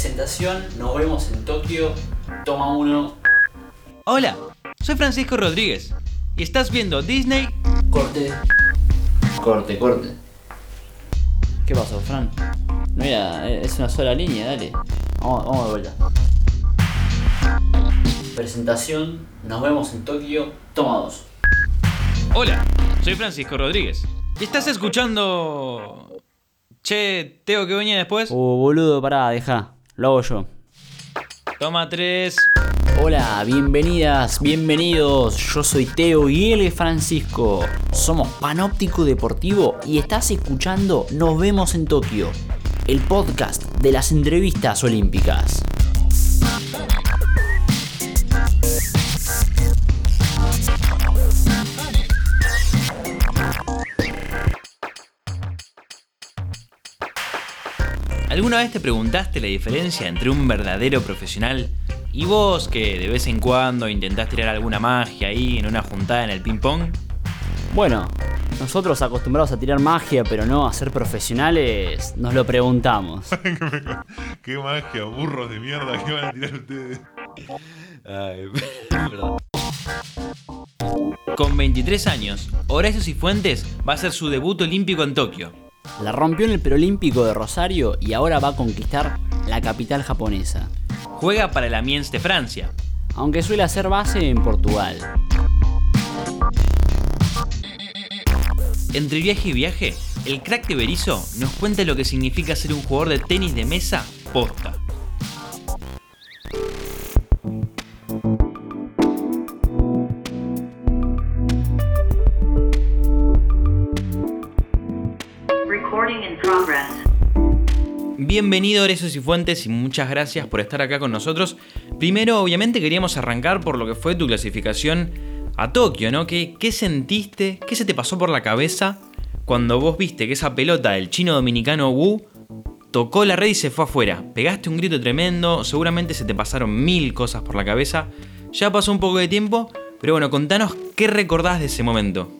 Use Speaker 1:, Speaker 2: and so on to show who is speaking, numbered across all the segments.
Speaker 1: Presentación, nos vemos en Tokio. Toma uno.
Speaker 2: Hola, soy Francisco Rodríguez y estás viendo Disney.
Speaker 1: Corte. Corte, corte.
Speaker 3: ¿Qué pasó, Fran? Mira, es una sola línea, dale. Vamos, vamos de vuelta.
Speaker 1: Presentación, nos vemos en Tokio. Toma dos.
Speaker 2: Hola, soy Francisco Rodríguez y estás escuchando. Che, Teo, ¿qué venía después?
Speaker 3: Uh, boludo, pará, deja. Lo hago yo.
Speaker 2: Toma tres.
Speaker 3: Hola, bienvenidas, bienvenidos. Yo soy Teo y él es Francisco. Somos Panóptico Deportivo y estás escuchando Nos vemos en Tokio, el podcast de las entrevistas olímpicas.
Speaker 2: ¿Alguna vez te preguntaste la diferencia entre un verdadero profesional y vos que de vez en cuando intentás tirar alguna magia ahí en una juntada en el ping-pong?
Speaker 3: Bueno, nosotros acostumbrados a tirar magia pero no a ser profesionales, nos lo preguntamos.
Speaker 4: Qué magia, burros de mierda que van a tirar ustedes.
Speaker 2: Ay, perdón. Con 23 años, Horacio Cifuentes va a hacer su debut olímpico en Tokio.
Speaker 3: La rompió en el preolímpico de Rosario y ahora va a conquistar la capital japonesa,
Speaker 2: Juega para el Amiens de Francia.
Speaker 3: aunque suele hacer base en Portugal.
Speaker 2: Entre viaje y viaje, el crack de Berizzo nos cuenta lo que significa ser un jugador de tenis de mesa posta. Bienvenido Horacio Cifuentes y muchas gracias por estar acá con nosotros. Primero, obviamente queríamos arrancar por lo que fue tu clasificación a Tokio, ¿no? ¿Qué, qué sentiste? ¿Qué se te pasó por la cabeza cuando vos viste que esa pelota del chino dominicano Wu tocó la red y se fue afuera? Pegaste un grito tremendo, seguramente se te pasaron mil cosas por la cabeza. Ya pasó un poco de tiempo, pero bueno, contanos qué recordás de ese momento.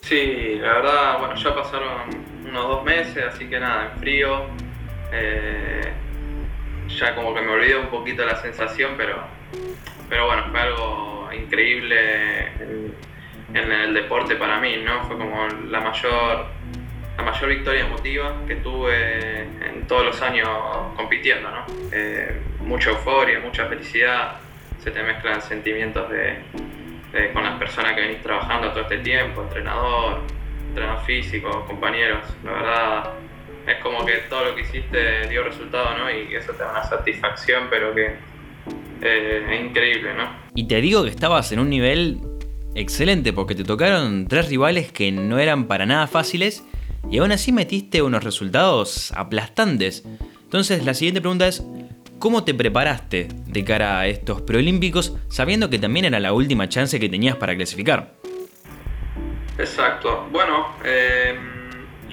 Speaker 5: Sí, la verdad, bueno, ya pasaron unos dos meses, así que nada, en frío. Eh, ya como que me olvidé un poquito la sensación, pero, pero bueno, fue algo increíble en, el deporte para mí, ¿no? Fue como la mayor, la mayor victoria emotiva que tuve en todos los años compitiendo, ¿no? Eh, mucha euforia, mucha felicidad, se te mezclan sentimientos de- con las personas que venís trabajando todo este tiempo, entrenador, entrenador físico, compañeros, la verdad es como que todo lo que hiciste dio resultado, ¿no? Y eso te da una satisfacción, pero que eh, es increíble, ¿no?
Speaker 2: Y te digo que estabas en un nivel excelente porque te tocaron tres rivales que no eran para nada fáciles y aún así metiste unos resultados aplastantes. Entonces la siguiente pregunta es, ¿cómo te preparaste de cara a estos preolímpicos sabiendo que también era la última chance que tenías para clasificar?
Speaker 5: Exacto. Bueno, eh,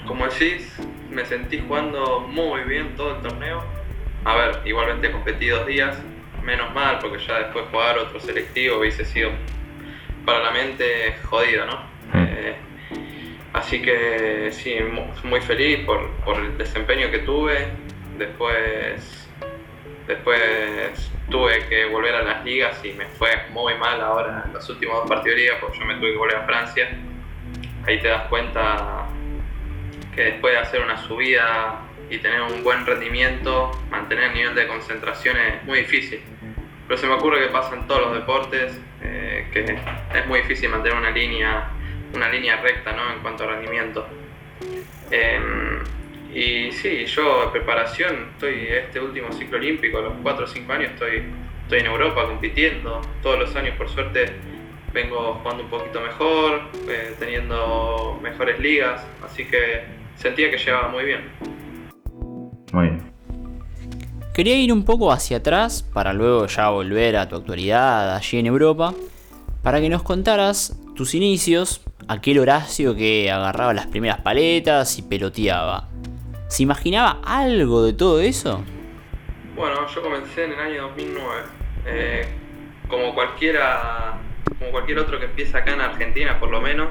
Speaker 5: como decís, me sentí jugando muy bien todo el torneo. A ver, igualmente competí dos días, menos mal, porque ya después jugar otro selectivo hubiese sido para la mente jodido, ¿no? Eh, así que sí, mu- muy feliz por, por el desempeño que tuve. Después, después tuve que volver a las ligas y me fue muy mal ahora en los últimos dos partidos de liga, porque yo me tuve que volver a Francia ahí te das cuenta que después de hacer una subida y tener un buen rendimiento, mantener el nivel de concentración es muy difícil. Pero se me ocurre que pasa en todos los deportes, eh, que es muy difícil mantener una línea, una línea recta ¿no? en cuanto a rendimiento. Em, y sí, yo en preparación, estoy este último ciclo olímpico, los 4 o 5 años estoy, estoy en Europa compitiendo, todos los años por suerte vengo jugando un poquito mejor, eh, teniendo mejores ligas, así que sentía que llevaba muy bien.
Speaker 4: Muy bien.
Speaker 3: Quería ir un poco hacia atrás para luego ya volver a tu actualidad allí en Europa, para que nos contaras tus inicios, aquel Horacio que agarraba las primeras paletas y peloteaba. ¿Se imaginaba algo de todo eso?
Speaker 5: Bueno, yo comencé en el año 2009. Eh, como cualquiera, como cualquier otro que empieza acá en Argentina, por lo menos,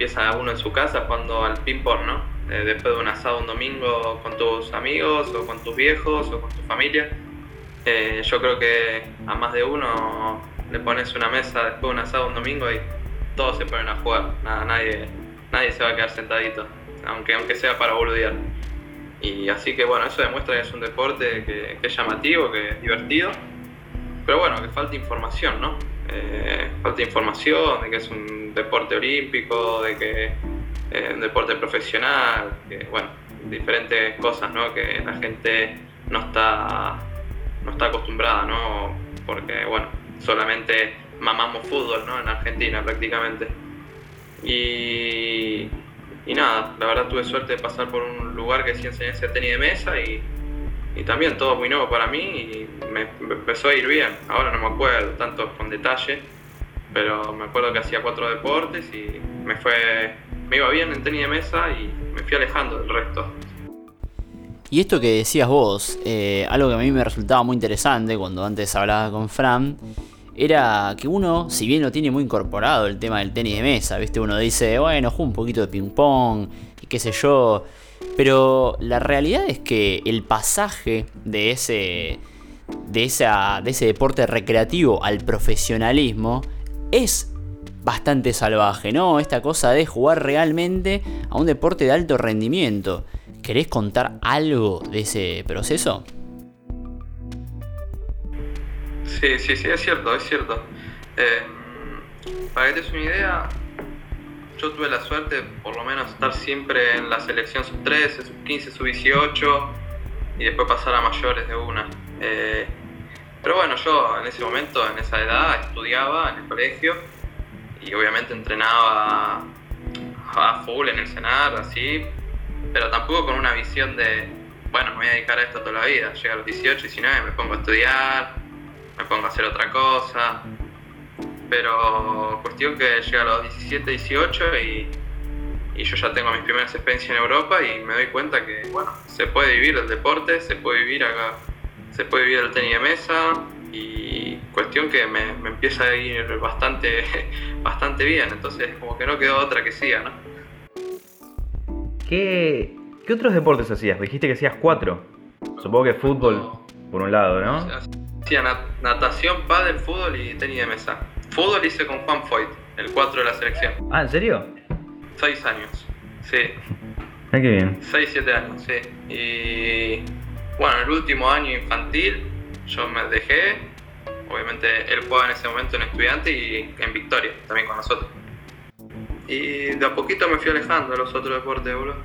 Speaker 5: empieza uno en su casa jugando al ping-pong, ¿no? eh, después de un asado un domingo con tus amigos o con tus viejos o con tu familia. Eh, yo creo que a más de uno le pones una mesa después de un asado un domingo y todos se ponen a jugar. Nada, nadie, nadie se va a quedar sentadito, aunque, aunque sea para boludear. Y así que bueno, eso demuestra que es un deporte que, que es llamativo, que es divertido. Pero bueno, que falta información, ¿no? Eh, falta información de que es un deporte olímpico, de que es un deporte profesional, bueno, diferentes cosas, ¿no? Que la gente no está, no está acostumbrada, ¿no? Porque bueno, solamente mamamos fútbol, ¿no? En Argentina prácticamente. Y, y nada, la verdad tuve suerte de pasar por un lugar que sí enseñé a tenis de mesa y, y también todo muy nuevo para mí y me, empezó a ir bien. Ahora no me acuerdo tanto con detalle, pero me acuerdo que hacía cuatro deportes y me fue me iba bien en tenis de mesa y me fui alejando del resto.
Speaker 3: Y esto que decías vos, eh, algo que a mí me resultaba muy interesante cuando antes hablaba con Fran, era que uno, si bien lo tiene muy incorporado el tema del tenis de mesa, ¿viste? Uno dice, bueno, juego un poquito de ping pong y qué sé yo, pero la realidad es que el pasaje de ese, de esa, de ese deporte recreativo al profesionalismo es bastante salvaje, ¿no? Esta cosa de jugar realmente a un deporte de alto rendimiento. ¿Querés contar algo de ese proceso?
Speaker 5: Sí, sí, sí, es cierto, es cierto. Eh, para que te des una idea, yo tuve la suerte por lo menos estar siempre en la selección sub-13, sub-15, sub-18 y después pasar a mayores de una. Eh, pero bueno, yo en ese momento, en esa edad, estudiaba en el colegio y obviamente entrenaba a full en el cenar, así, pero tampoco con una visión de, bueno, me voy a dedicar a esto toda la vida. Llega a los 18, 19, me pongo a estudiar, me pongo a hacer otra cosa. Pero cuestión que llega a los 17, 18 y, y yo ya tengo mis primeras experiencias en Europa y me doy cuenta que, bueno, se puede vivir el deporte, se puede vivir acá, se puede vivir el tenis de mesa y cuestión que me, me empieza a ir bastante, bastante bien. Entonces como que no quedó otra que siga, ¿no?
Speaker 2: ¿Qué, ¿Qué otros deportes hacías? Dijiste que hacías cuatro. Supongo que fútbol, por un lado, ¿no?
Speaker 5: Hacía nat- natación, pádel, fútbol y tenis de mesa. Fútbol hice con Juan Foyt, el 4 de la selección.
Speaker 2: Ah, ¿en serio?
Speaker 5: 6 años, sí.
Speaker 2: Ah, qué bien.
Speaker 5: 6, 7 años, sí. Y bueno, el último año infantil yo me dejé. Obviamente él jugaba en ese momento en estudiante y en Victoria, también con nosotros. Y de a poquito me fui alejando de los otros deportes, boludo.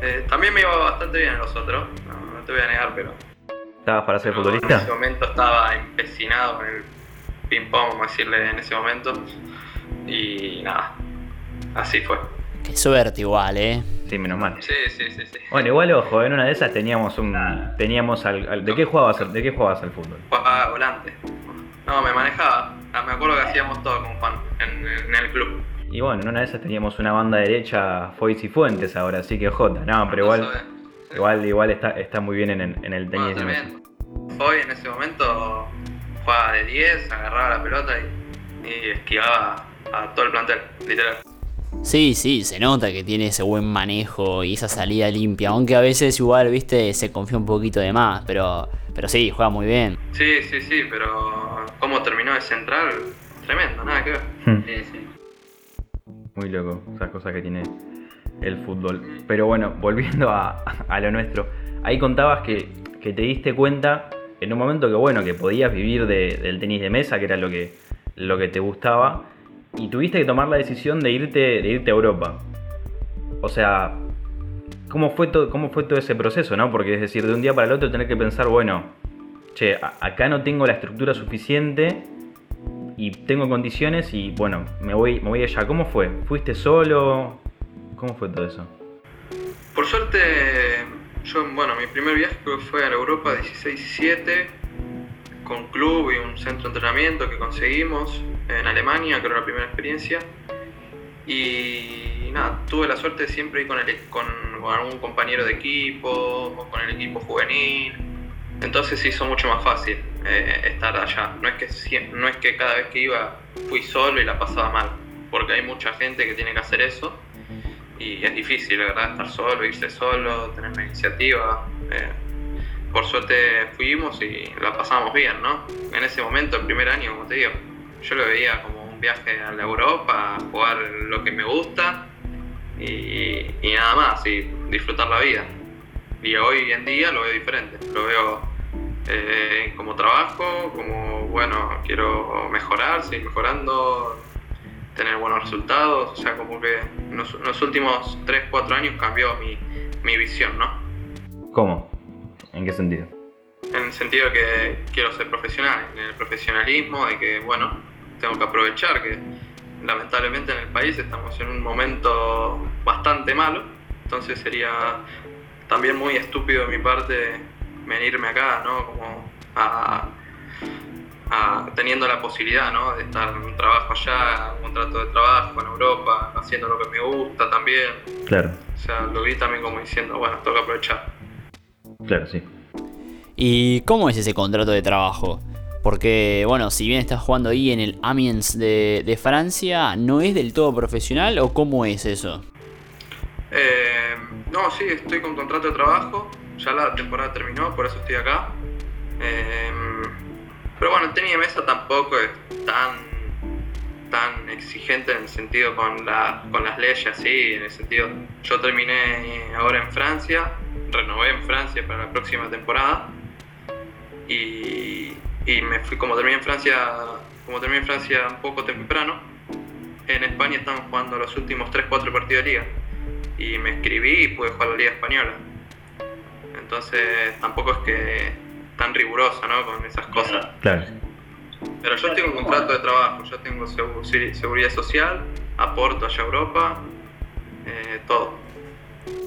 Speaker 5: Eh, también me iba bastante bien en los otros, no, no te voy a negar, pero
Speaker 2: ¿Estabas para ser
Speaker 5: pero En ese
Speaker 2: futbolista?
Speaker 5: momento estaba empecinado con el ping-pong, vamos a decirle en ese momento. Y nada, así fue.
Speaker 3: Qué suerte igual, ¿eh?
Speaker 2: Sí, menos mal.
Speaker 5: Sí, sí, sí, sí.
Speaker 2: Bueno, igual ojo, en una de esas teníamos un. Teníamos al, al- ¿de qué jugabas al- de qué jugabas al fútbol?
Speaker 5: Jugaba volante. No, me manejaba. Ah, Me acuerdo que hacíamos todo con Juan en, en el club.
Speaker 2: Y bueno, en una de esas teníamos una banda derecha Foyts y Fuentes ahora, así que Jota. No, pero igual. Igual, igual está, está muy bien en, el- en el
Speaker 5: Bueno,
Speaker 2: tenis de mesa.
Speaker 5: también. Hoy en ese momento jugaba de 10, agarraba la pelota y, y esquivaba a todo el plantel, literal.
Speaker 3: Sí, sí, se nota que tiene ese buen manejo y esa salida limpia, aunque a veces igual, viste, se confía un poquito de más, pero, pero sí, juega muy bien.
Speaker 5: Sí, sí, sí, pero cómo terminó de central, tremendo, nada que ver.
Speaker 2: Hmm.
Speaker 5: Sí, sí.
Speaker 2: Muy loco, esas cosas que tiene el fútbol. Pero bueno, volviendo a, a lo nuestro. Ahí contabas que, que te diste cuenta en un momento que bueno, que podías vivir de- del tenis de mesa, que era lo que, lo que te gustaba, y tuviste que tomar la decisión de irte, de irte a Europa. O sea, ¿cómo fue, todo, ¿cómo fue todo ese proceso, no? Porque es decir, de un día para el otro tener que pensar, bueno, che, acá no tengo la estructura suficiente y tengo condiciones y bueno, me voy, me voy allá. ¿Cómo fue? ¿Fuiste solo? ¿Cómo fue todo eso?
Speaker 5: Por suerte, yo, bueno, mi primer viaje fue a Europa 16-17, con club y un centro de entrenamiento que conseguimos en Alemania, que era la primera experiencia. Y nada, tuve la suerte de siempre ir con, el, con, con algún compañero de equipo o con el equipo juvenil. Entonces se hizo mucho más fácil eh, estar allá. No es, que, no es que cada vez que iba fui solo y la pasaba mal, porque hay mucha gente que tiene que hacer eso. Y es difícil, verdad, estar solo, irse solo, tener una iniciativa. Eh, por suerte fuimos y la pasamos bien, ¿no? En ese momento, el primer año, como te digo, yo lo veía como un viaje a la Europa, jugar lo que me gusta y, y nada más, y disfrutar la vida. Y hoy en día lo veo diferente, lo veo eh, como trabajo, como, bueno, quiero mejorar, seguir mejorando, tener buenos resultados, o sea, como que en los, en los últimos 3, 4 años cambió mi, mi visión, ¿no?
Speaker 2: ¿Cómo? ¿En qué sentido?
Speaker 5: En el sentido de que quiero ser profesional, en el profesionalismo, de que, bueno, tengo que aprovechar que lamentablemente en el país estamos en un momento bastante malo, entonces sería también muy estúpido de mi parte venirme acá, ¿no? Como a, a- teniendo la posibilidad, ¿no? De estar en un trabajo allá, un contrato de trabajo en Europa, haciendo lo que me gusta también.
Speaker 2: Claro,
Speaker 5: O sea, lo vi también como diciendo, bueno, tengo que aprovechar.
Speaker 2: claro, sí.
Speaker 3: ¿Y cómo es ese contrato de trabajo? Porque, bueno, si bien estás jugando ahí en el Amiens de, de Francia, ¿no es del todo profesional o cómo es eso?
Speaker 5: Eh, no, sí, estoy con contrato de trabajo. Ya la temporada terminó, por eso estoy acá. Eh, pero bueno, el tenis de mesa tampoco es tan, tan exigente en el sentido con, la, con las leyes, así. En el sentido, yo terminé ahora en Francia, renové en Francia para la próxima temporada. Y, y me fui, como terminé en Francia, como terminé en Francia un poco temprano, en España estamos jugando los últimos 3-4 partidos de liga y me escribí y pude jugar la Liga Española. Entonces tampoco es que tan riguroso ¿no? con esas cosas.
Speaker 2: Claro.
Speaker 5: Pero yo tengo un contrato de trabajo, yo tengo sí, seguridad social, aporto allá a Europa, eh, todo.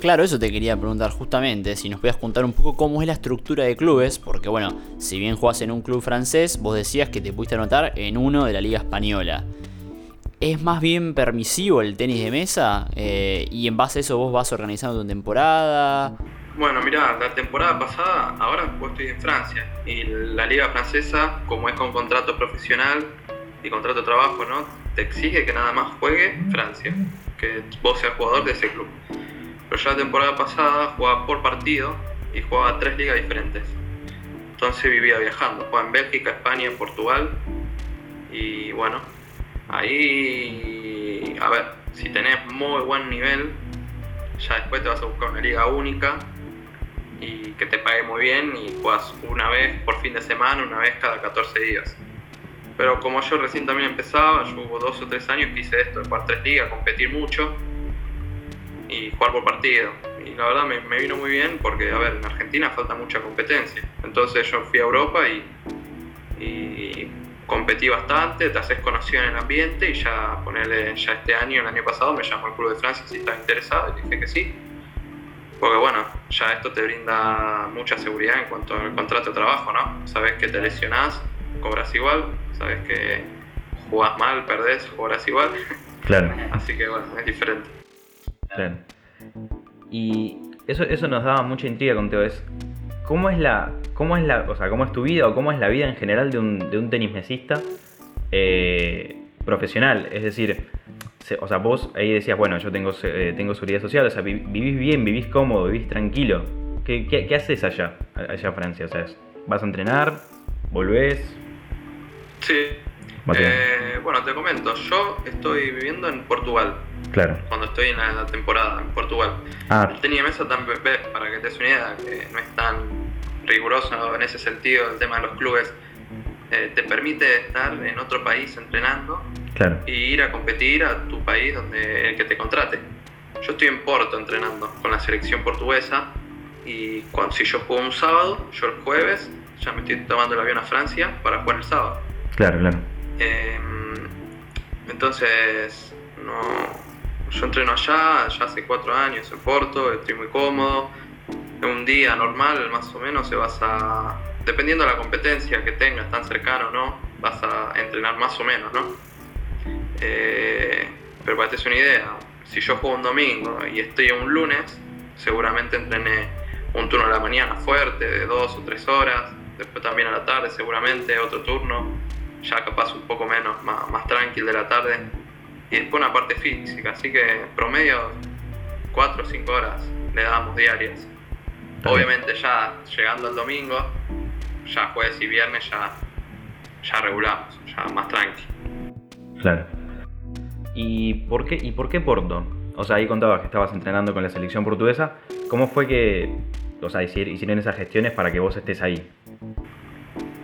Speaker 3: Claro, eso te quería preguntar justamente, si nos podías contar un poco cómo es la estructura de clubes, porque bueno, si bien jugás en un club francés, vos decías que te pudiste anotar en uno de la Liga Española. ¿Es más bien permisivo el tenis de mesa? Eh, y en base a eso vos vas organizando tu temporada.
Speaker 5: Bueno, mira, la temporada pasada, ahora pues estoy en Francia y la liga francesa, como es con contrato profesional y contrato de trabajo, ¿no? Te exige que nada más juegue Francia, que vos seas jugador de ese club. Pero ya la temporada pasada jugaba por partido y jugaba tres ligas diferentes. Entonces vivía viajando, jugaba en Bélgica, España, Portugal y bueno, ahí, a ver, si tenés muy buen nivel, ya después te vas a buscar una liga única y que te pague muy bien y juegas una vez por fin de semana, una vez cada 14 días. Pero como yo recién también empezaba, yo hubo dos o tres años que hice esto, jugar tres ligas, competir mucho y jugar por partido. Y la verdad me, me vino muy bien porque, a ver, en Argentina falta mucha competencia. Entonces yo fui a Europa y, y competí bastante, te haces conocido en el ambiente y ya ponerle, ya este año, el año pasado, me llamó el Club de Francia si estaba interesado y dije que sí. Porque bueno, ya esto te brinda mucha seguridad en cuanto al contrato de trabajo, ¿no? Sabes que te lesionás, cobras igual, sabes que jugás mal, perdés, cobras igual.
Speaker 2: Claro,
Speaker 5: Así que bueno, es diferente.
Speaker 2: claro. Y eso, eso nos daba mucha intriga con Teo. Es, ¿cómo es la, cómo es la, o sea, cómo es tu vida o cómo es la vida en general de un, de un tenis mesista eh, profesional? Es decir, o sea, vos ahí decías, bueno, yo tengo, eh, tengo seguridad social, o sea, vi- vivís bien, vivís cómodo, vivís tranquilo. ¿Qué, qué, qué haces allá, allá en Francia? O sea, ¿vas a entrenar? ¿Volvés?
Speaker 5: Sí. Eh, bueno, te comento, yo estoy viviendo en Portugal,
Speaker 2: Claro.
Speaker 5: cuando estoy en la temporada en Portugal.
Speaker 2: Ah,
Speaker 5: El tenis de mesa también, para que te des una idea, que no es tan riguroso en ese sentido el tema de los clubes. Eh, te permite estar en otro país entrenando
Speaker 2: claro.
Speaker 5: y ir a competir a tu país donde el que te contrate. Yo estoy en Porto entrenando con la selección portuguesa y cuando, si yo juego un sábado, yo el jueves ya me estoy tomando el avión a Francia para jugar el sábado.
Speaker 2: Claro, claro.
Speaker 5: Eh, entonces, no, yo entreno allá, ya hace cuatro años en Porto, estoy muy cómodo. Un día normal, más o menos, se vas a. Dependiendo de la competencia que tengas, tan cercano o no, vas a entrenar más o menos, ¿no? Eh, pero para que te des una idea, si yo juego un domingo y estoy un lunes, seguramente entrené un turno a la mañana fuerte, de dos o tres horas, después también a la tarde, seguramente otro turno, ya capaz un poco menos, más, más tranquil de la tarde, y después una parte física, así que promedio 4 o 5 horas le damos diarias. Obviamente ya llegando el domingo, ya jueves y viernes ya, ya regulamos, ya más tranqui.
Speaker 2: Claro. ¿Y por qué, y por qué Porto? O sea, ahí contabas que estabas entrenando con la selección portuguesa. ¿Cómo fue que o sea, hici- hicieron esas gestiones para que vos estés ahí?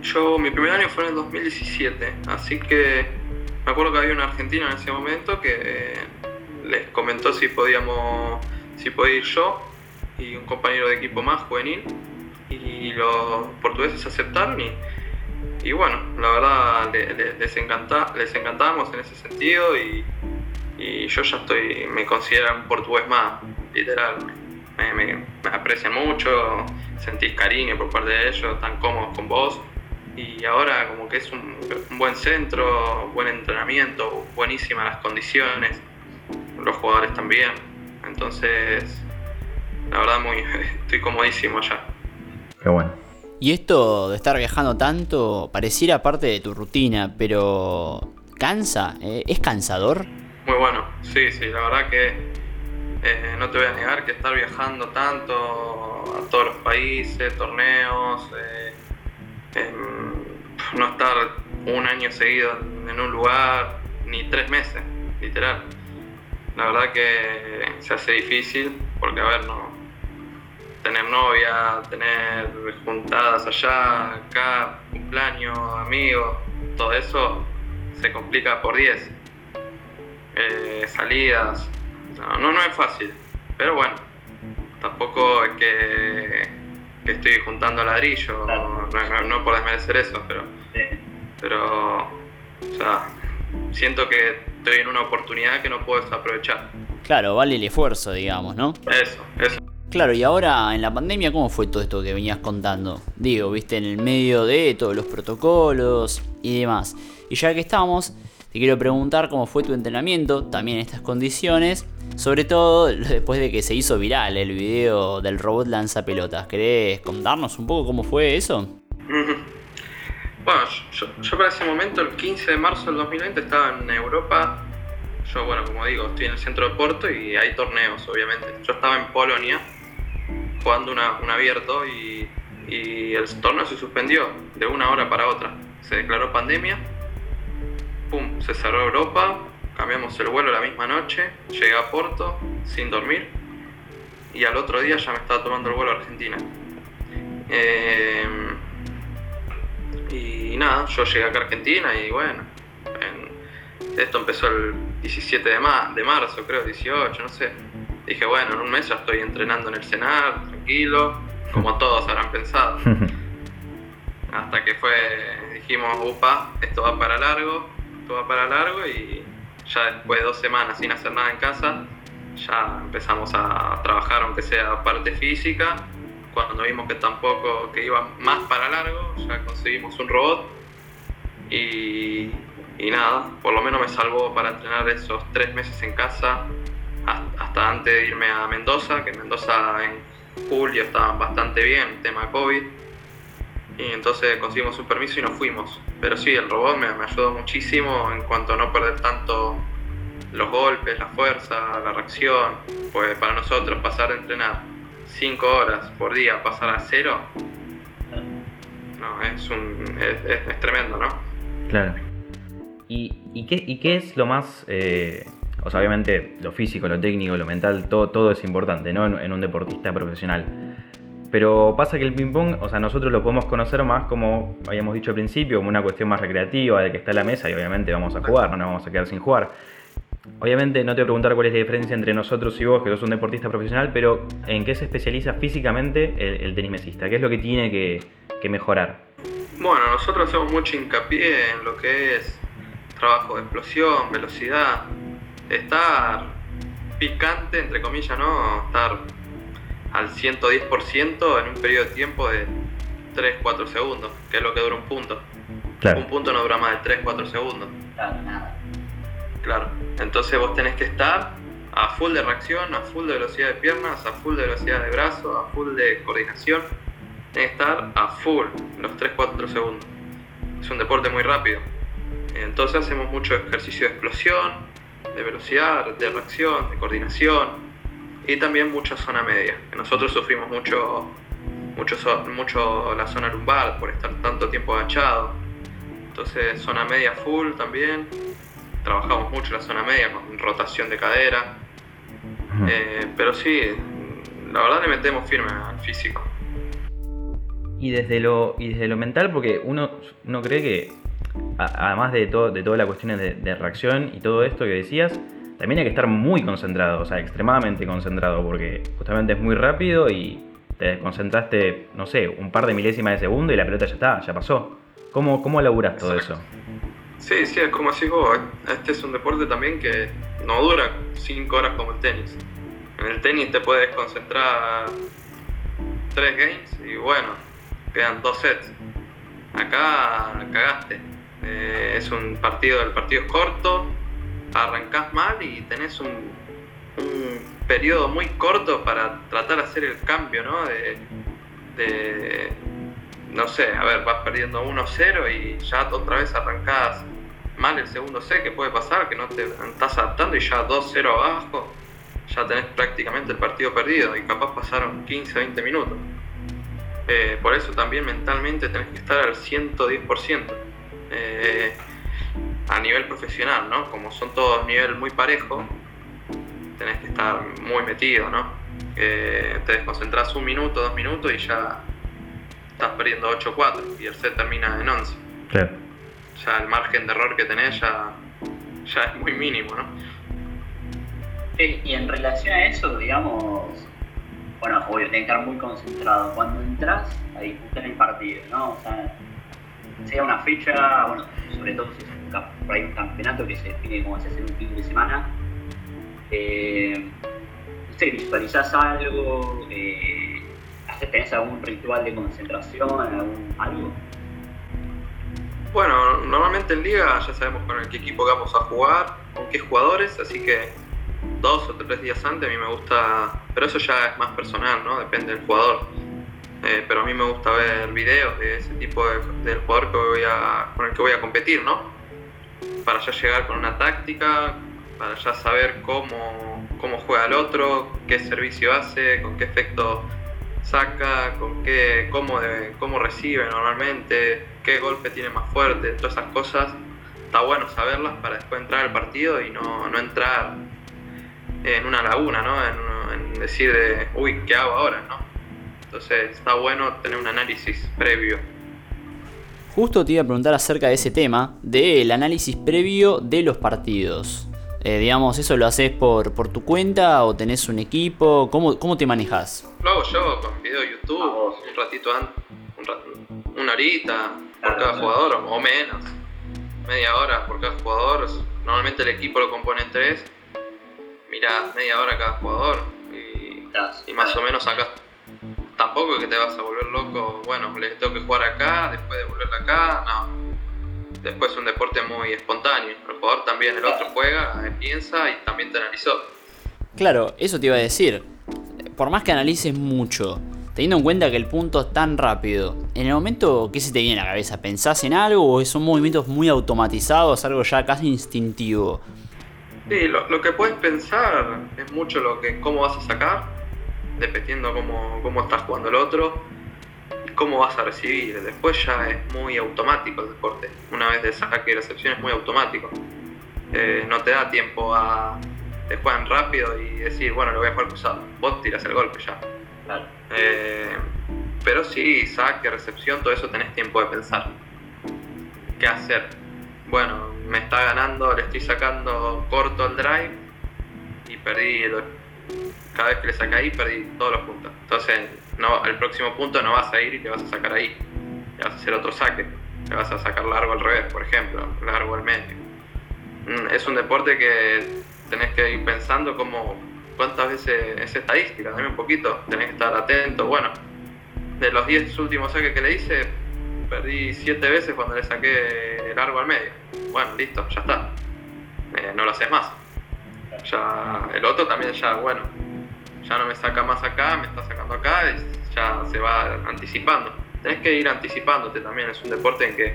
Speaker 5: Yo, mi primer año fue en el 2017, así que me acuerdo que había una argentina en ese momento que les comentó si podíamos, si podía ir yo y un compañero de equipo más juvenil y los portugueses aceptaron y, bueno, la verdad le- le- les, encanta, les encantamos en ese sentido y, yo ya estoy, me considero un portugués más, literal. Me, me- aprecian mucho, sentís cariño por parte de ellos, están cómodos con vos y ahora como que es un, un buen centro, buen entrenamiento, buenísimas las condiciones, los jugadores también, entonces la verdad muy estoy comodísimo allá.
Speaker 2: Qué bueno.
Speaker 3: Y esto de estar viajando tanto pareciera parte de tu rutina, pero ¿cansa? Eh, ¿Es cansador?
Speaker 5: Muy bueno, sí, sí, la verdad que eh, no te voy a negar que estar viajando tanto a todos los países, torneos, eh, em, no estar un año seguido en un lugar, ni tres meses, literal. La verdad que se hace difícil porque, a ver, no tener novia, tener juntadas allá, acá, cumpleaños, amigos, todo eso se complica por 10 eh, salidas. No, no, no es fácil. Pero bueno, tampoco es que, que estoy juntando ladrillo, no, no- no por desmerecer eso, pero, pero o sea, siento que estoy en una oportunidad que no puedo desaprovechar.
Speaker 3: Claro, vale el esfuerzo, digamos, ¿no?
Speaker 5: Eso, eso.
Speaker 3: Claro, y ahora en la pandemia, ¿cómo fue todo esto que venías contando? Digo, viste, en el medio de todos los protocolos y demás. Y ya que estamos, te quiero preguntar cómo fue tu entrenamiento, también en estas condiciones, sobre todo después de que se hizo viral el video del robot lanzapelotas. ¿Querés contarnos un poco cómo fue eso?
Speaker 5: Bueno, yo, para ese momento, el 15 de marzo del 2020, estaba en Europa. Yo, bueno, como digo, estoy en el centro de Porto y hay torneos, obviamente. Yo estaba en Polonia jugando una- un abierto y, el torneo se suspendió de una hora para otra. Se declaró pandemia, pum, se cerró Europa, cambiamos el vuelo la misma noche, llegué a Porto sin dormir y al otro día ya me estaba tomando el vuelo a Argentina. Em, y nada, yo llegué acá a Argentina y bueno, en- esto empezó el 17 de, ma- de marzo, creo, 18, no sé. Dije, bueno, en un mes ya estoy entrenando en el Senar, tranquilo, como todos habrán pensado. Hasta que fue, dijimos, upa, esto va para largo, esto va para largo y ya después de dos semanas sin hacer nada en casa, ya empezamos a trabajar aunque sea parte física. Cuando vimos que tampoco, que iba más para largo, ya conseguimos un robot y, y nada, por lo menos me salvó para entrenar esos tres meses en casa hasta, antes de irme a Mendoza, que en Mendoza en julio estaban bastante bien, tema COVID. Y entonces conseguimos un permiso y nos fuimos. Pero sí, el robot me, ayudó muchísimo en cuanto a no perder tanto los golpes, la fuerza, la reacción. Pues para nosotros pasar de entrenar 5 horas por día a pasar a cero, no, es, un, es, es- es tremendo, ¿no?
Speaker 2: Claro. ¿Y, y qué, y qué es lo más... eh, o sea, obviamente lo físico, lo técnico, lo mental, todo, todo es importante, ¿no? En, en un deportista profesional. Pero pasa que el ping-pong, o sea, nosotros lo podemos conocer más como habíamos dicho al principio, como una cuestión más recreativa, de que está en la mesa y obviamente vamos a jugar, no nos vamos a quedar sin jugar. Obviamente no te voy a preguntar cuál es la diferencia entre nosotros y vos, que sos un deportista profesional, pero ¿en qué se especializa físicamente el, el tenis mesista? ¿Qué es lo que tiene que, que mejorar?
Speaker 5: Bueno, nosotros hacemos mucho hincapié en lo que es trabajo de explosión, velocidad, estar picante, entre comillas, ¿no? Estar al 110% en un periodo de tiempo de 3-4 segundos, que es lo que dura un punto. Un punto no dura más de 3-4 segundos. Claro. Entonces vos tenés que estar a full de reacción, a full de velocidad de piernas, a full de velocidad de brazo, a full de coordinación. Tenés que estar a full los 3-4 segundos. Es un deporte muy rápido. Entonces hacemos mucho ejercicio de explosión, de velocidad, de reacción, de coordinación. y también mucha zona media. Nosotros sufrimos mucho, mucho, mucho la zona lumbar por estar tanto tiempo agachado. Entonces zona media full también. Trabajamos mucho la zona media con rotación de cadera. Eh, pero sí, la verdad le metemos firme al físico.
Speaker 2: Y desde lo, y desde lo mental, porque uno, uno cree que, además de, todo, de todas las cuestiones de, de reacción y todo esto que decías, también hay que estar muy concentrado, o sea, extremadamente concentrado, porque justamente es muy rápido y te desconcentraste, no sé, un par de milésimas de segundo y la pelota ya está, ya pasó. ¿Cómo, cómo laburás todo eso?
Speaker 5: Sí, sí, es como decís vos, este es un deporte también que no dura 5 horas como el tenis. En el tenis te puedes concentrar 3 games y bueno, quedan 2 sets. Acá cagaste. Eh, es un partido, el partido es corto, arrancás mal y tenés un, un periodo muy corto para tratar de hacer el cambio, ¿no? De, de- no sé, a ver, vas perdiendo 1-0 y ya otra vez arrancás mal el segundo set, que puede pasar, que no te estás adaptando y ya 2-0 abajo, ya tenés prácticamente el partido perdido y capaz pasaron 15-20 minutos. Eh, por eso también mentalmente tenés que estar al 110%. Eh, a nivel profesional, ¿no? Como son todos nivel muy parejo, tenés que estar muy metido, ¿no? Eh, te desconcentras un minuto, dos minutos y ya estás perdiendo 8-4 y el set termina en 11.
Speaker 2: Claro.
Speaker 5: Ya el margen de error que tenés ya, ya es muy mínimo, ¿no?
Speaker 6: Sí, y en relación a eso, digamos, bueno, obvio, tenés que estar muy concentrado. Cuando entras a disputar el partido, ¿no? O sea, sea una fecha, bueno, sobre todo si es un, campeonato que se define como se hace en un fin de semana, eh, no visualizás algo, eh, tenés algún ritual de concentración, algún, algo.
Speaker 5: Bueno, normalmente en liga ya sabemos con el qué equipo vamos a jugar, con qué jugadores, así que dos o tres días antes a mí me gusta, pero eso ya es más personal, ¿no? Depende del jugador. Eh, pero a mí me gusta ver videos de ese tipo de, del jugador con el que voy a competir, ¿no? Para ya llegar con una táctica, para ya saber cómo, cómo juega el otro, qué servicio hace, con qué efecto saca, con qué, cómo, cómo recibe normalmente, qué golpe tiene más fuerte, todas esas cosas. Está bueno saberlas para después entrar al partido y no, no entrar en una laguna, ¿no? En, en decir de, uy, ¿qué hago ahora? ¿no? Entonces está bueno tener un análisis previo.
Speaker 3: Justo te iba a preguntar acerca de ese tema, del análisis previo de los partidos. Eh, digamos, ¿eso lo haces por, por tu cuenta o tenés un equipo? ¿Cómo, cómo te manejas?
Speaker 5: Lo hago yo con video de YouTube, un ratito antes, un una horita por cada jugador o, menos, media hora por cada jugador. Normalmente el equipo lo compone en tres, mirás media hora cada jugador y, y más o menos acá. Tampoco es que te vas a volver loco, bueno, le tengo que jugar acá, después devolverla acá, no. Después es un deporte muy espontáneo. El jugador también, el otro juega, piensa y también te analizó.
Speaker 3: Claro, eso te iba a decir. Por más que analices mucho, teniendo en cuenta que el punto es tan rápido, en el momento, ¿qué se te viene a la cabeza? ¿Pensás en algo o son movimientos muy automatizados, algo ya casi instintivo?
Speaker 5: Sí, lo, lo que puedes pensar es mucho lo que cómo vas a sacar, dependiendo cómo, cómo estás jugando el otro y cómo vas a recibir. Después ya es muy automático el deporte. Una vez de saque y recepción es muy automático. Eh, no te da tiempo a te juegan rápido y decir, bueno, lo voy a jugar cruzado. Vos tiras el golpe ya.
Speaker 6: Claro.
Speaker 5: Eh, pero sí, saque, recepción, todo eso tenés tiempo de pensar. ¿Qué hacer? Bueno, me está ganando, le estoy sacando corto el drive y perdí. el- cada vez que le saca ahí, perdí todos los puntos. Entonces, no, al próximo punto no vas a ir y te vas a sacar ahí. Le vas a hacer otro saque. Le vas a sacar largo al revés, por ejemplo, largo al medio. Mm, Es un deporte que tenés que ir pensando como cuántas veces es estadística, también un poquito, tenés que estar atento. Bueno, de los 10 últimos saques que le hice, perdí 7 veces cuando le saqué largo al medio. Bueno, listo, ya está. Eh, no lo haces más. Ya el otro también ya, bueno, ya no me saca más acá, me está sacando acá y ya se va anticipando. Tenés que ir anticipándote también, es un deporte en que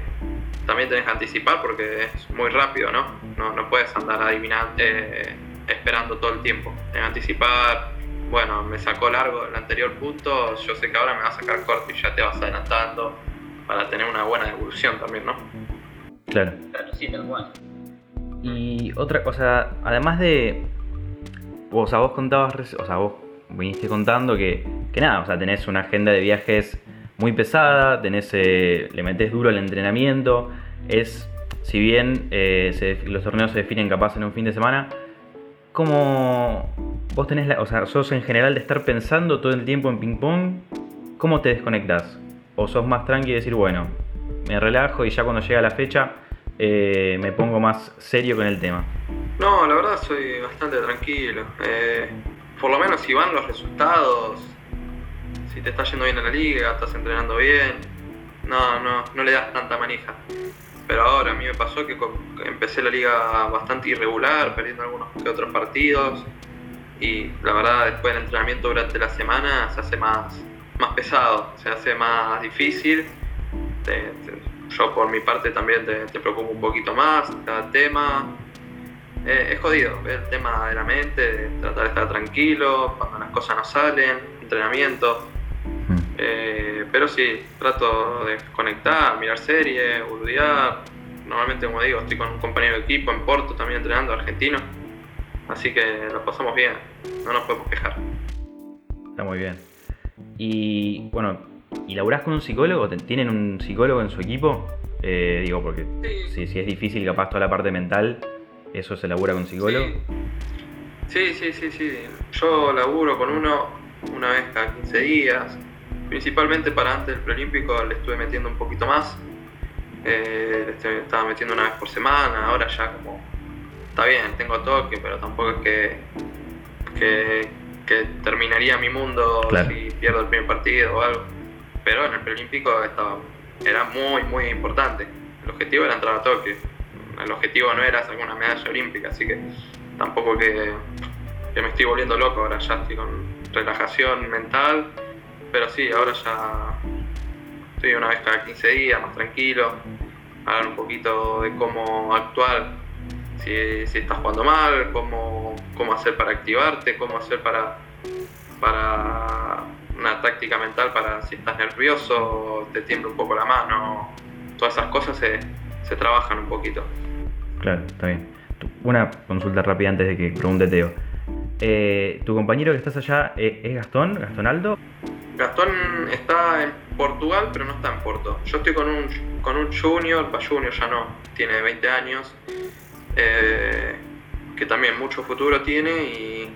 Speaker 5: también tenés que anticipar porque es muy rápido, ¿no? No, no puedes andar adivinando, eh, esperando todo el tiempo. Tenés que anticipar, bueno, me sacó largo el anterior punto, yo sé que ahora me va a sacar corto y ya te vas adelantando para tener una buena evolución también, ¿no?
Speaker 2: Claro.
Speaker 6: Claro, sí, tal cual.
Speaker 2: Y otra cosa, además de. O sea, vos contabas, o sea, vos viniste contando que, que nada, o sea, tenés una agenda de viajes muy pesada, tenés, eh, le metés duro al entrenamiento, es, si bien eh, los torneos se definen capaz en un fin de semana, ¿cómo vos tenés o sea, sos en general de estar pensando todo el tiempo en ping pong, ¿cómo te desconectás? ¿O sos más tranqui y decir, bueno, me relajo y ya cuando llega la fecha eh, me pongo más serio con el tema?
Speaker 5: No, la verdad soy bastante tranquilo. Por lo menos si van los resultados, si te está yendo bien en la liga, estás entrenando bien, no, no, no le das tanta manija. Pero ahora a mí me pasó que empecé la liga bastante irregular, perdiendo algunos que otros partidos. Y la verdad después del entrenamiento durante la semana se hace más, más pesado, se hace más difícil. Yo por mi parte también te, te preocupo un poquito más cada tema. Eh, es jodido, el tema de la mente, de tratar de estar tranquilo, cuando las cosas no salen, entrenamiento. Eh, pero sí, trato de conectar, mirar series, boludear. Normalmente, como digo, estoy con un compañero de equipo en Porto también entrenando, argentino. Así que lo pasamos bien, no nos podemos quejar.
Speaker 2: Está muy bien. Y bueno, ¿y laburás con un psicólogo? ¿Te- ¿Tienen un psicólogo en su equipo? Eh, digo, porque
Speaker 5: Sí.
Speaker 2: si, si es difícil, capaz toda la parte mental, eso se labura con psicólogo.
Speaker 5: Sí, sí, sí, sí. sí. Yo laburo con uno una vez cada 15 días. Principalmente para antes del preolímpico le estuve metiendo un poquito más. Eh, le estaba metiendo una vez por semana. Ahora ya como... Está bien, tengo toque, pero tampoco es que, que, que terminaría mi mundo
Speaker 2: Claro.
Speaker 5: si pierdo el primer partido o algo. Pero en el preolímpico estaba, era muy, muy importante. El objetivo era entrar a Tokio. El objetivo no era sacar una medalla olímpica, así que tampoco que, me estoy volviendo loco, ahora ya estoy con relajación mental, pero sí, ahora ya estoy una vez cada 15 días, más tranquilo, hablar un poquito de cómo actuar, si, si estás jugando mal, cómo, cómo hacer para activarte, cómo hacer para, para una táctica mental para si estás nervioso, te tiembla un poco la mano, todas esas cosas se, se trabajan un poquito.
Speaker 2: Claro, está bien. Una consulta rápida antes de que pregunte Teo. Eh, ¿Tu compañero que estás allá eh, es Gastón? ¿Gastón Aldo?
Speaker 5: Gastón está en Portugal, pero no está en Porto. Yo estoy con un, con un junior, va junior ya no, tiene 20 años, eh, que también mucho futuro tiene y,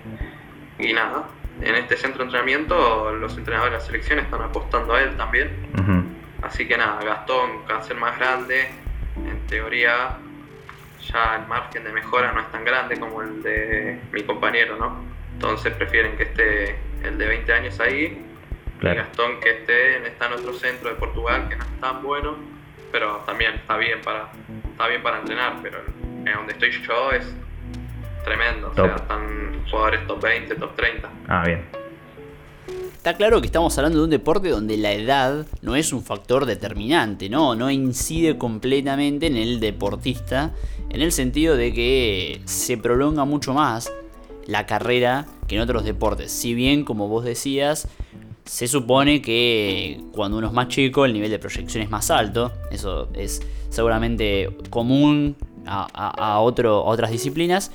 Speaker 5: y nada. En este centro de entrenamiento los entrenadores de la selección están apostando a él también. Así que nada, Gastón, ser más grande, en teoría ya el margen de mejora no es tan grande como el de mi compañero, ¿no? Entonces prefieren que esté el de 20 años ahí y. Gastón que esté en, está en otro centro de Portugal que no es tan bueno, pero también está bien para, está bien para entrenar, pero en donde estoy yo es tremendo, o sea, están jugadores top 20, top 30.
Speaker 2: Ah, bien.
Speaker 3: Está claro que estamos hablando de un deporte donde la edad no es un factor determinante, ¿no? No incide completamente en el deportista, en el sentido de que se prolonga mucho más la carrera que en otros deportes. Si bien, como vos decías, se supone que cuando uno es más chico el nivel de proyección es más alto, eso es seguramente común a, a- otras disciplinas,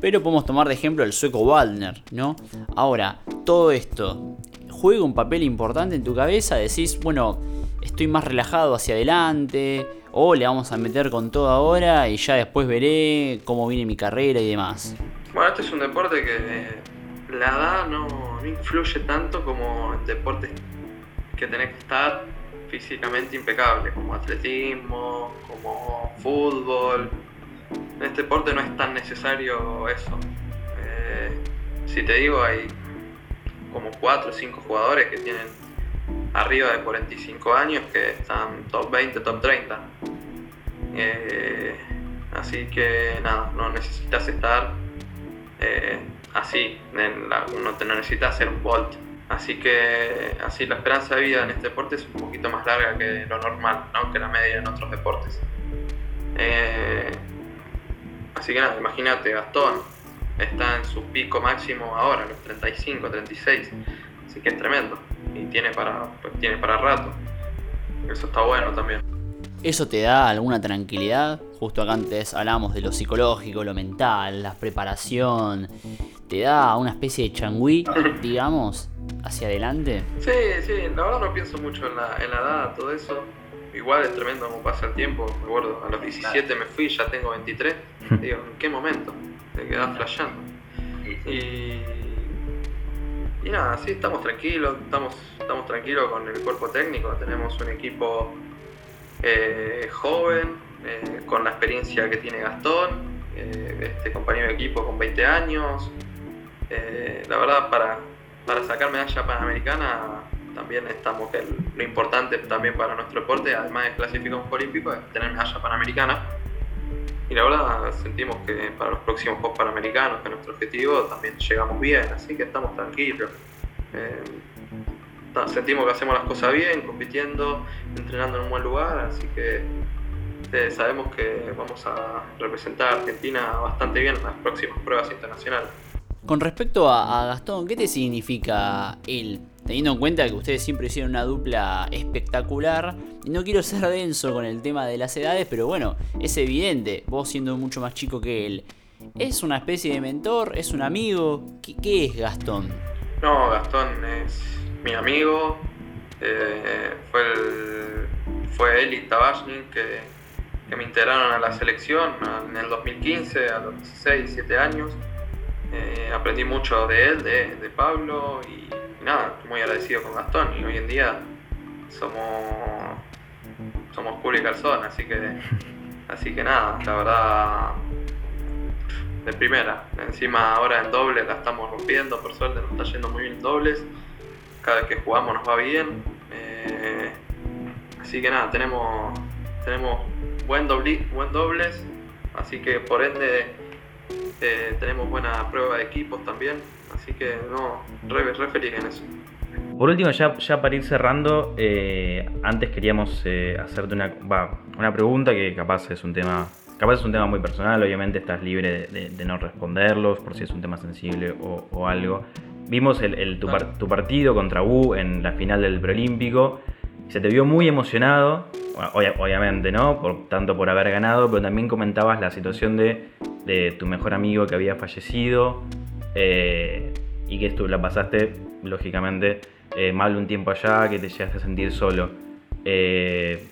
Speaker 3: pero podemos tomar de ejemplo el sueco Waldner, ¿no? Ahora, todo esto juega un papel importante en tu cabeza, decís, bueno, estoy más relajado hacia adelante, o le vamos a meter con todo ahora y ya después veré cómo viene mi carrera y demás.
Speaker 5: Bueno, este es un deporte que la edad no, no influye tanto como en deportes que tenés que estar físicamente impecable, como atletismo, como fútbol. En este deporte no es tan necesario eso. Eh, si te digo, hay como 4 o 5 jugadores que tienen arriba de 45 años que están top 20, top 30. Eh, así que nada, no necesitas estar eh, así, uno te no necesita hacer un volt. Así que así la esperanza de vida en este deporte es un poquito más larga que lo normal, ¿no? que la media en otros deportes. Así que nada, imagínate, Gastón, está en su pico máximo ahora, los 35, 36. Así que es tremendo. Y tiene para, pues, tiene para rato. Eso está bueno también.
Speaker 3: ¿Eso te da alguna tranquilidad? Justo acá antes hablamos de lo psicológico, lo mental, la preparación. ¿Te da una especie de changüí, digamos, hacia adelante?
Speaker 5: Sí, sí, la verdad no pienso mucho en la, en la edad, todo eso. Igual es tremendo cómo pasa el tiempo. Me acuerdo, a los 17 me fui, ya tengo 23. Digo, ¿en qué momento? Te quedás flasheando. Y, y nada, sí, estamos tranquilos, estamos, estamos tranquilos con el cuerpo técnico. Tenemos un equipo eh, joven, eh, con la experiencia que tiene Gastón, eh, este compañero de equipo con 20 años. Eh, la verdad, para, para sacar medalla panamericana también estamos, lo importante también para nuestro deporte, además de clasificar un olímpico, es tener medalla panamericana. Y la verdad sentimos que para los próximos Juegos Panamericanos, que es nuestro objetivo, también llegamos bien, así que estamos tranquilos. Eh, sentimos que hacemos las cosas bien, compitiendo, entrenando en un buen lugar, así que eh, sabemos que vamos a representar a Argentina bastante bien en las próximas pruebas internacionales.
Speaker 3: Con respecto a, a Gastón, ¿qué te significa él? Teniendo en cuenta que ustedes siempre hicieron una dupla espectacular. Y no quiero ser denso con el tema de las edades, pero bueno, es evidente, vos siendo mucho más chico que él. ¿Es una especie de mentor? ¿Es un amigo? ¿Qué, es Gastón?
Speaker 5: No, Gastón es mi amigo. eh, fue, él y Tabashnik que, me integraron a la selección en el 2015, a los 16, 17 años. Eh, aprendí mucho de él, de, Pablo y nada, muy agradecido con Gastón. Y hoy en día somos, somos culo y calzón, así que, así que nada, la verdad de primera. Encima ahora en doble la estamos rompiendo, por suerte nos está yendo muy bien en dobles. Cada vez que jugamos nos va bien. Eh, así que nada, tenemos, tenemos buen, dobli- buen dobles. Así que por ende eh, tenemos buena prueba de equipos también. Así que no, re, re feliz en eso.
Speaker 2: Por último, ya, ya para ir cerrando, eh, antes queríamos eh, hacerte una, va, una pregunta que capaz es un tema. Capaz es un tema muy personal, obviamente estás libre de, de- de no responderlos por si es un tema sensible o, o algo. Vimos el, el- tu, par- tu partido contra U en la final del preolímpico. Se te vio muy emocionado, bueno, obviamente, ¿no? Por, tanto por haber ganado, pero también comentabas la situación de, de tu mejor amigo que había fallecido eh, y que tú la pasaste, lógicamente, eh, mal un tiempo allá, que te llegaste a sentir solo. Eh,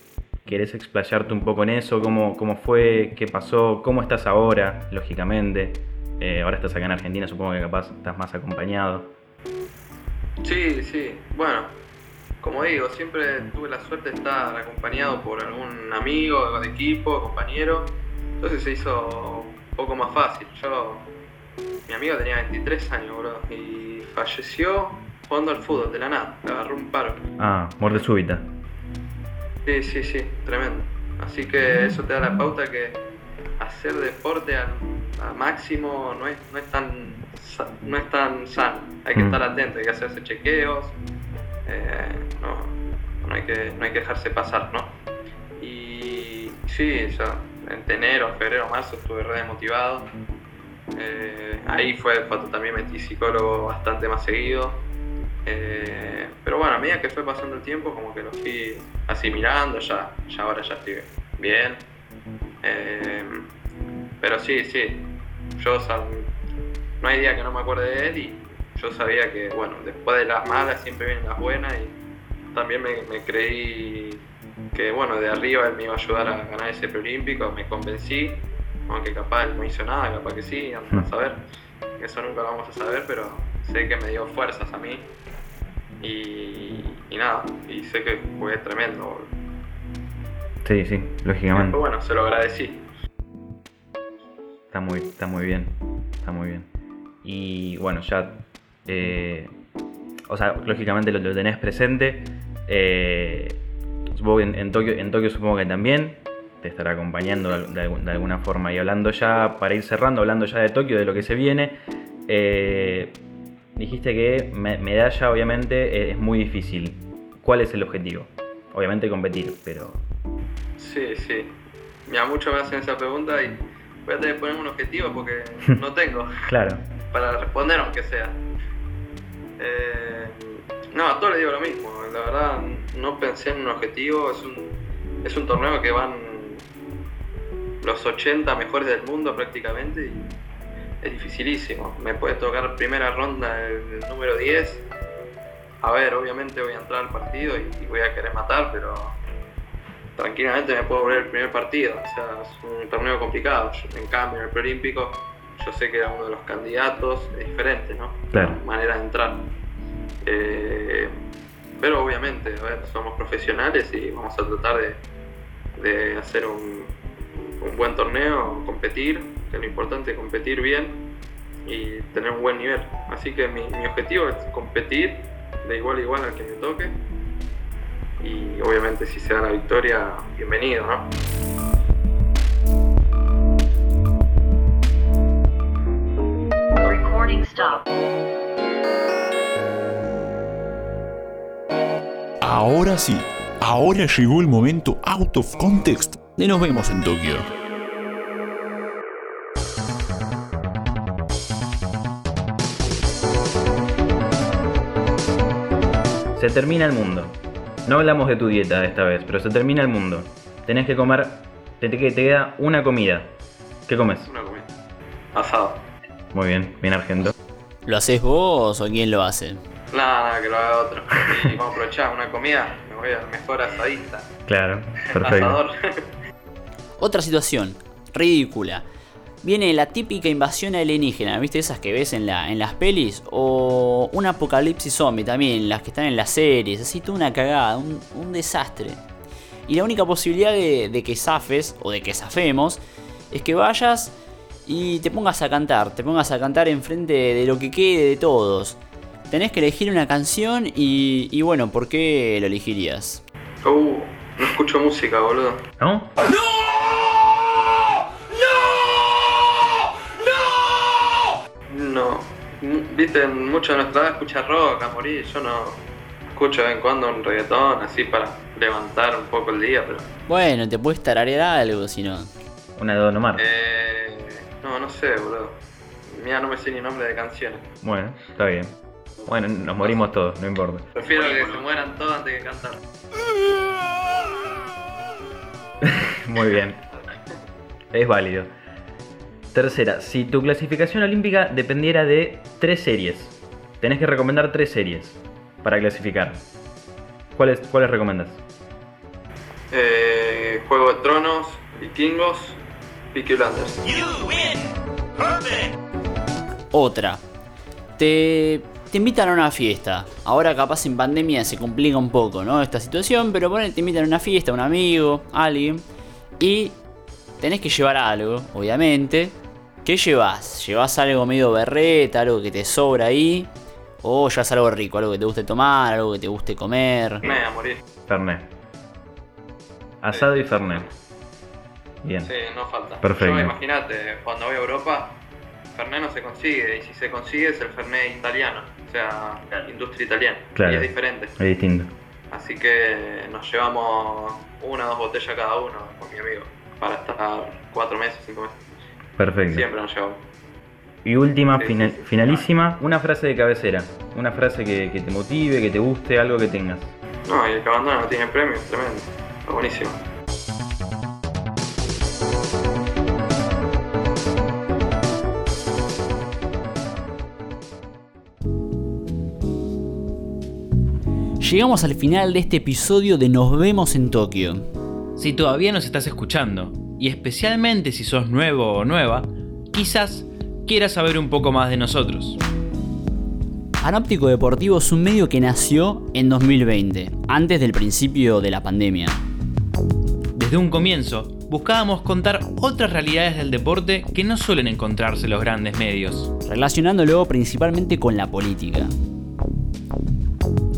Speaker 2: ¿Querés explayarte un poco en eso? ¿Cómo, cómo fue? ¿Qué pasó? ¿Cómo estás ahora, lógicamente? Eh, ahora estás acá en Argentina, supongo que capaz estás más acompañado.
Speaker 5: Sí, sí. Bueno, como digo, siempre tuve la suerte de estar acompañado por algún amigo de equipo, compañero. Entonces se hizo un poco más fácil. Mi amigo tenía 23 años, bro, y falleció jugando al fútbol de la nada. Le agarró un paro.
Speaker 2: Ah, muerte súbita.
Speaker 5: Sí, sí, sí, tremendo. Así que eso te da la pauta que hacer deporte al, al máximo no es, no es tan no es tan sano. Hay que
Speaker 2: Mm.
Speaker 5: estar atento, hay que hacerse chequeos, eh, no, no hay que, no hay que dejarse pasar, ¿no? Y sí, yo en enero, febrero, marzo estuve re desmotivado. Eh, ahí fue cuando también metí psicólogo bastante más seguido. Eh, pero bueno, a medida que fue pasando el tiempo, como que lo fui asimilando, ya, ya ahora ya estoy bien. Eh, pero sí, sí, yo no hay día que no me acuerde de él y yo sabía que, bueno, después de las malas siempre vienen las buenas y también me, me creí que, bueno, de arriba él me iba a ayudar a ganar ese preolímpico, me convencí, aunque capaz no hizo nada, capaz que sí, anda a saber, eso nunca lo vamos a saber, pero sé que me dio fuerzas a mí y, y nada, y sé que fue tremendo. boludo.
Speaker 2: Sí, sí, lógicamente.
Speaker 5: Pero bueno, se lo agradecí.
Speaker 2: Está muy, está muy bien. Está muy bien. Y bueno, ya. eh, o sea, lógicamente lo, lo tenés presente. Eh, supongo que en, en Tokio, en Tokio supongo que también te estará acompañando de, alguna forma. Y hablando ya, para ir cerrando, hablando ya de Tokio, de lo que se viene. eh, dijiste que me- medalla obviamente eh, es muy difícil. ¿Cuál es el objetivo? Obviamente competir, pero.
Speaker 5: Sí, sí. Mira, muchos me hacen esa pregunta y voy a tener que ponerme un objetivo porque no tengo
Speaker 2: Claro.
Speaker 5: para responder aunque sea. Eh, no, a todos les digo lo mismo, la verdad no pensé en un objetivo, es un, es un torneo que van los 80 mejores del mundo prácticamente y es dificilísimo. Me puede tocar primera ronda el, el número 10. A ver, obviamente voy a entrar al partido y, y voy a querer matar, pero tranquilamente me puedo volver el primer partido. O sea, es un torneo complicado. Yo, en cambio, en el preolímpico yo sé que era uno de los candidatos, es diferente, ¿no?
Speaker 2: Claro.
Speaker 5: La manera de entrar. Eh, pero obviamente, a ver, somos profesionales y vamos a tratar de, de hacer un, un buen torneo, competir, que lo importante es competir bien y tener un buen nivel. Así que mi, mi objetivo es competir de igual a igual al que me toque. Y obviamente si se da la victoria, bienvenido, ¿no?
Speaker 7: Recording.
Speaker 8: Ahora sí, ahora llegó el momento out of context de nos vemos en Tokio.
Speaker 2: Se termina el mundo. No hablamos de tu dieta esta vez, pero se termina el mundo. Tenés que comer. Te, te, te queda una comida. ¿Qué comes?
Speaker 5: Una comida. Asado.
Speaker 2: Muy bien, bien argento.
Speaker 3: ¿Lo haces vos o quién lo hace?
Speaker 5: Nada, nada, que lo haga otro. Y vamos a aprovechar una comida, me voy al mejor asadista.
Speaker 2: Claro, perfecto.
Speaker 5: Asador.
Speaker 3: Otra situación, ridícula. Viene la típica invasión alienígena, ¿viste? Esas que ves en, la, en las pelis. O un apocalipsis zombie también, las que están en las series. Así toda una cagada, un, un desastre. Y la única posibilidad de, de que zafes, o de que zafemos, es que vayas y te pongas a cantar. Te pongas a cantar enfrente de lo que quede de todos. Tenés que elegir una canción y, y bueno, ¿por qué lo elegirías?
Speaker 5: Uh, no escucho música, boludo.
Speaker 2: ¿No?
Speaker 5: No. Viste, mucho de nuestra edad escucha rock a morir. Yo no escucho de vez en cuando un reggaetón así para levantar un poco el día, pero.
Speaker 3: Bueno, te puedes tararear algo si no.
Speaker 2: Una de Don Omar.
Speaker 5: Eh, no, no sé, boludo. Mira, no me sé ni nombre de canciones.
Speaker 2: Bueno, está bien. Bueno, nos morimos todos, no importa.
Speaker 5: Prefiero que se mueran todos antes que cantar.
Speaker 2: Muy bien. Es válido. Tercera, si tu clasificación olímpica dependiera de tres series, tenés que recomendar tres series para clasificar. ¿Cuáles, cuáles recomendas?
Speaker 5: Eh, Juego de Tronos, Vikingos, Peaky Blinders.
Speaker 3: Otra. Te, te invitan a una fiesta. Ahora capaz en pandemia se complica un poco, ¿no? Esta situación, pero bueno, te invitan a una fiesta, un amigo, alguien. Y tenés que llevar algo, obviamente. ¿Qué llevas? ¿Llevas algo medio berreta, algo que te sobra ahí? ¿O llevas algo rico, algo que te guste tomar, algo que te guste comer?
Speaker 5: Me a morir.
Speaker 2: Fernet. Asado y Fernet. Bien.
Speaker 5: Sí, no falta.
Speaker 2: Perfecto.
Speaker 5: Imagínate, cuando voy a Europa, Fernet no se consigue, y si se consigue es el Fernet italiano, o sea, industria italiana,
Speaker 2: Claro.
Speaker 5: y es diferente.
Speaker 2: Es distinto.
Speaker 5: Así que nos llevamos una o dos botellas cada uno con mi amigo, para estar cuatro meses, cinco meses.
Speaker 2: Perfecto.
Speaker 5: Siempre nos llevamos.
Speaker 2: Y última,
Speaker 5: Sí,
Speaker 2: fina-
Speaker 5: sí, sí.
Speaker 2: finalísima, una frase de cabecera. Una frase que, que te motive, que te guste, algo que tengas.
Speaker 5: No, y el que abandona no tiene premio, tremendo. Está buenísimo.
Speaker 3: Llegamos al final de este episodio de Nos vemos en Tokio.
Speaker 2: Si todavía nos estás escuchando, y especialmente si sos nuevo o nueva, quizás quieras saber un poco más de nosotros.
Speaker 3: Anóptico Deportivo es un medio que nació en 2020, antes del principio de la pandemia.
Speaker 2: Desde un comienzo, buscábamos contar otras realidades del deporte que no suelen encontrarse en los grandes medios.
Speaker 3: relacionándolo principalmente con la política.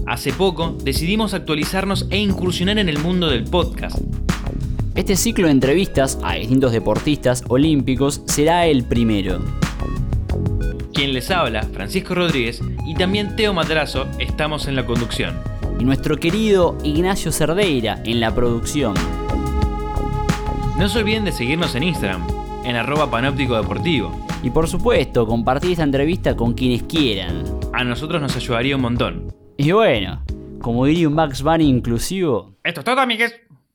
Speaker 2: Hace poco decidimos actualizarnos e incursionar en el mundo del podcast.
Speaker 3: Este ciclo de entrevistas a distintos deportistas olímpicos será el primero.
Speaker 2: Quien les habla, Francisco Rodríguez, y también Teo Matrazo, estamos en la conducción.
Speaker 3: Y nuestro querido Ignacio Cerdeira en la producción.
Speaker 2: No se olviden de seguirnos en Instagram. en arroba panóptico deportivo.
Speaker 3: Y por supuesto, compartir esta entrevista con quienes quieran.
Speaker 2: A nosotros nos ayudaría un montón.
Speaker 3: Y bueno, como diría un Max Bunny inclusivo,
Speaker 2: Esto es todo, amigues.